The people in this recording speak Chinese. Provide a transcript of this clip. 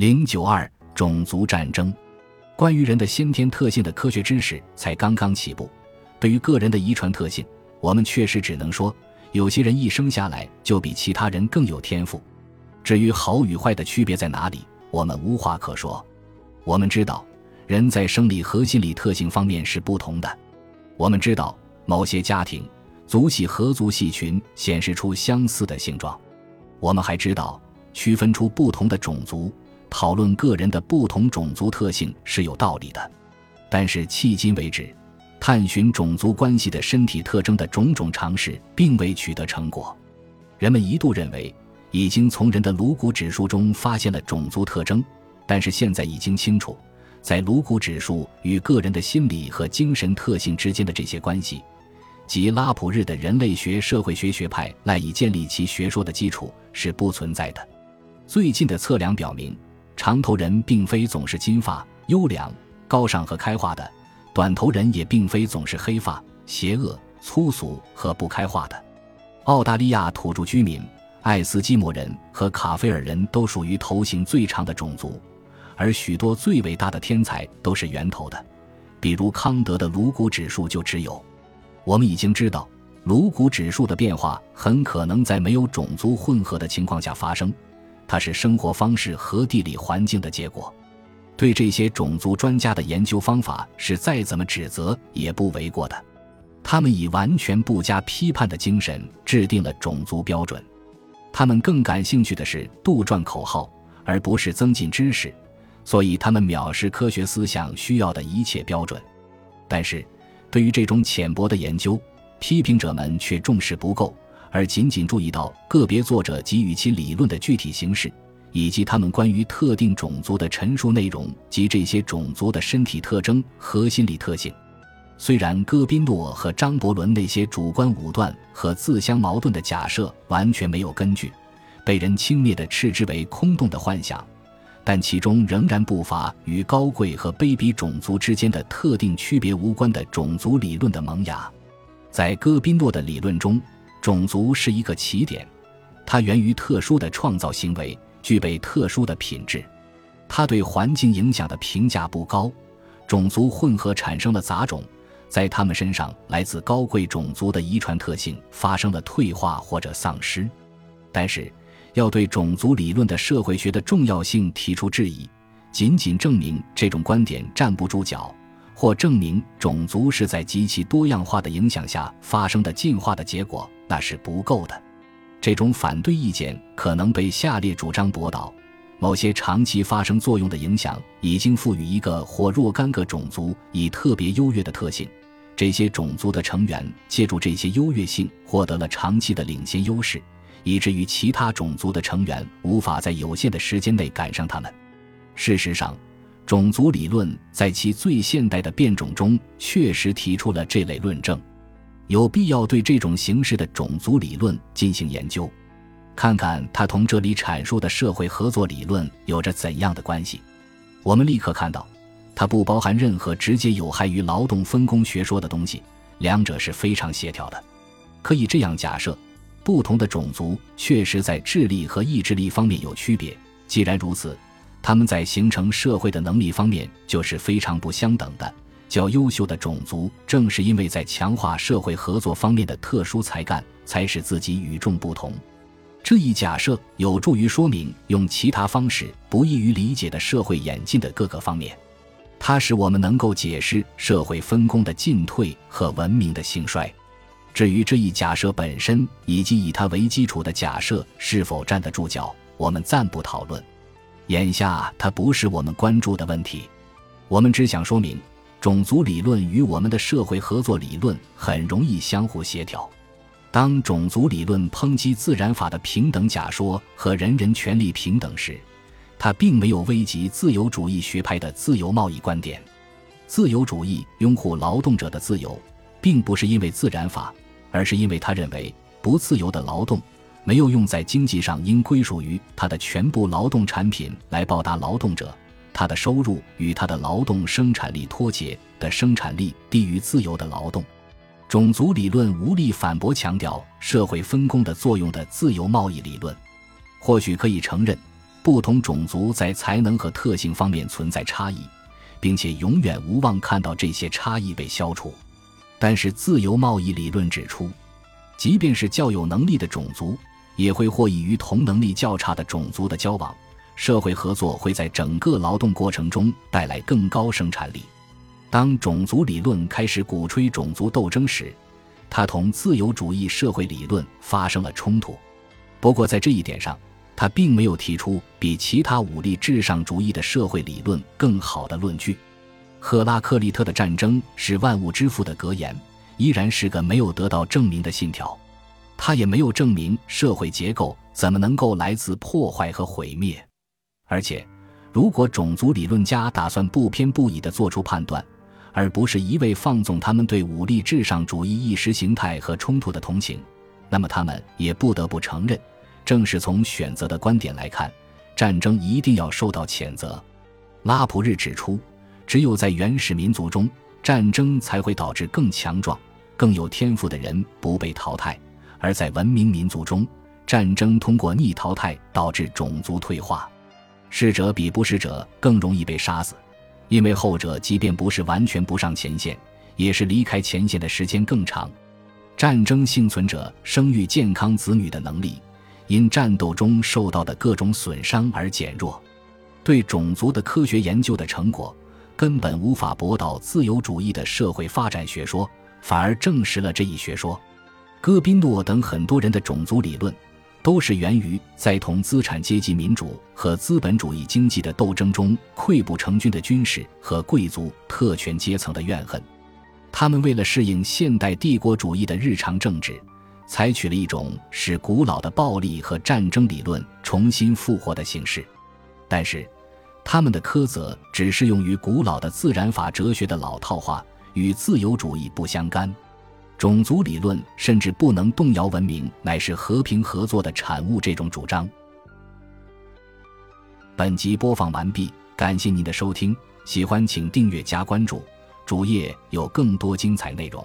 零九二种族战争，关于人的先天特性的科学知识才刚刚起步。对于个人的遗传特性，我们确实只能说，有些人一生下来就比其他人更有天赋。至于好与坏的区别在哪里，我们无话可说。我们知道，人在生理和心理特性方面是不同的。我们知道，某些家庭族系和族系群显示出相似的性状。我们还知道，区分出不同的种族，讨论个人的不同种族特性是有道理的。但是迄今为止，探寻种族关系的身体特征的种种尝试并未取得成果。人们一度认为已经从人的颅骨指数中发现了种族特征，但是现在已经清楚，在颅骨指数与个人的心理和精神特性之间的这些关系，即拉普日的人类学社会学学派赖以建立其学说的基础是不存在的。最近的测量表明，长头人并非总是金发、优良、高尚和开化的。短头人也并非总是黑发、邪恶、粗俗和不开化的。澳大利亚土著居民、爱斯基摩人和卡菲尔人都属于头型最长的种族，而许多最伟大的天才都是圆头的，比如康德的颅骨指数就只有。我们已经知道，颅骨指数的变化很可能在没有种族混合的情况下发生，它是生活方式和地理环境的结果。对这些种族专家的研究方法是再怎么指责也不为过的，他们以完全不加批判的精神制定了种族标准。他们更感兴趣的是杜撰口号，而不是增进知识，所以他们藐视科学思想需要的一切标准。但是，对于这种浅薄的研究，批评者们却重视不够，而仅仅注意到个别作者给予其理论的具体形式。以及他们关于特定种族的陈述内容及这些种族的身体特征和心理特性，虽然戈宾诺和张伯伦那些主观武断和自相矛盾的假设完全没有根据，被人轻蔑地斥之为空洞的幻想，但其中仍然不乏与高贵和卑鄙种族之间的特定区别无关的种族理论的萌芽。在戈宾诺的理论中，种族是一个起点，它源于特殊的创造行为。具备特殊的品质，它对环境影响的评价不高。种族混合产生了杂种，在他们身上来自高贵种族的遗传特性发生了退化或者丧失。但是，要对种族理论的社会学的重要性提出质疑，仅仅证明这种观点站不住脚，或证明种族是在极其多样化的影响下发生的进化的结果，那是不够的。这种反对意见可能被下列主张驳倒：某些长期发生作用的影响已经赋予一个或若干个种族以特别优越的特性，这些种族的成员借助这些优越性获得了长期的领先优势，以至于其他种族的成员无法在有限的时间内赶上他们。事实上，种族理论在其最现代的变种中确实提出了这类论证。有必要对这种形式的种族理论进行研究，看看它同这里阐述的社会合作理论有着怎样的关系。我们立刻看到，它不包含任何直接有害于劳动分工学说的东西，两者是非常协调的。可以这样假设：不同的种族确实在智力和意志力方面有区别。既然如此，他们在形成社会的能力方面就是非常不相等的。较优秀的种族，正是因为在强化社会合作方面的特殊才干，才使自己与众不同。这一假设有助于说明用其他方式不易于理解的社会演进的各个方面。它使我们能够解释社会分工的进退和文明的兴衰。至于这一假设本身以及以它为基础的假设是否站得住脚，我们暂不讨论。眼下，它不是我们关注的问题。我们只想说明。种族理论与我们的社会合作理论很容易相互协调。当种族理论抨击自然法的平等假说和人人权利平等时，它并没有危及自由主义学派的自由贸易观点。自由主义拥护劳动者的自由，并不是因为自然法，而是因为他认为不自由的劳动没有用在经济上应归属于他的全部劳动产品来报答劳动者。他的收入与他的劳动生产力脱节的生产力低于自由的劳动，种族理论无力反驳强调社会分工的作用的自由贸易理论。或许可以承认，不同种族在才能和特性方面存在差异，并且永远无望看到这些差异被消除。但是，自由贸易理论指出，即便是较有能力的种族，也会获益于同能力较差的种族的交往。社会合作会在整个劳动过程中带来更高生产力。当种族理论开始鼓吹种族斗争时，它同自由主义社会理论发生了冲突。不过，在这一点上，他并没有提出比其他武力至上主义的社会理论更好的论据。赫拉克利特的战争是万物之父的格言，依然是个没有得到证明的信条。他也没有证明社会结构怎么能够来自破坏和毁灭。而且，如果种族理论家打算不偏不倚地做出判断，而不是一味放纵他们对武力至上主义意识形态和冲突的同情，那么他们也不得不承认，正是从选择的观点来看，战争一定要受到谴责。拉普日指出，只有在原始民族中，战争才会导致更强壮、更有天赋的人不被淘汰；而在文明民族中，战争通过逆淘汰导致种族退化。适者比不适者更容易被杀死，因为后者即便不是完全不上前线，也是离开前线的时间更长。战争幸存者生育健康子女的能力，因战斗中受到的各种损伤而减弱。对种族的科学研究的成果，根本无法驳倒自由主义的社会发展学说，反而证实了这一学说。戈宾诺等很多人的种族理论。都是源于在同资产阶级民主和资本主义经济的斗争中溃不成军的军事和贵族特权阶层的怨恨。他们为了适应现代帝国主义的日常政治，采取了一种使古老的暴力和战争理论重新复活的形式。但是，他们的苛责只适用于古老的自然法哲学的老套话，与自由主义不相干。种族理论甚至不能动摇文明，乃是和平合作的产物。这种主张。本集播放完毕，感谢您的收听，喜欢请订阅加关注，主页有更多精彩内容。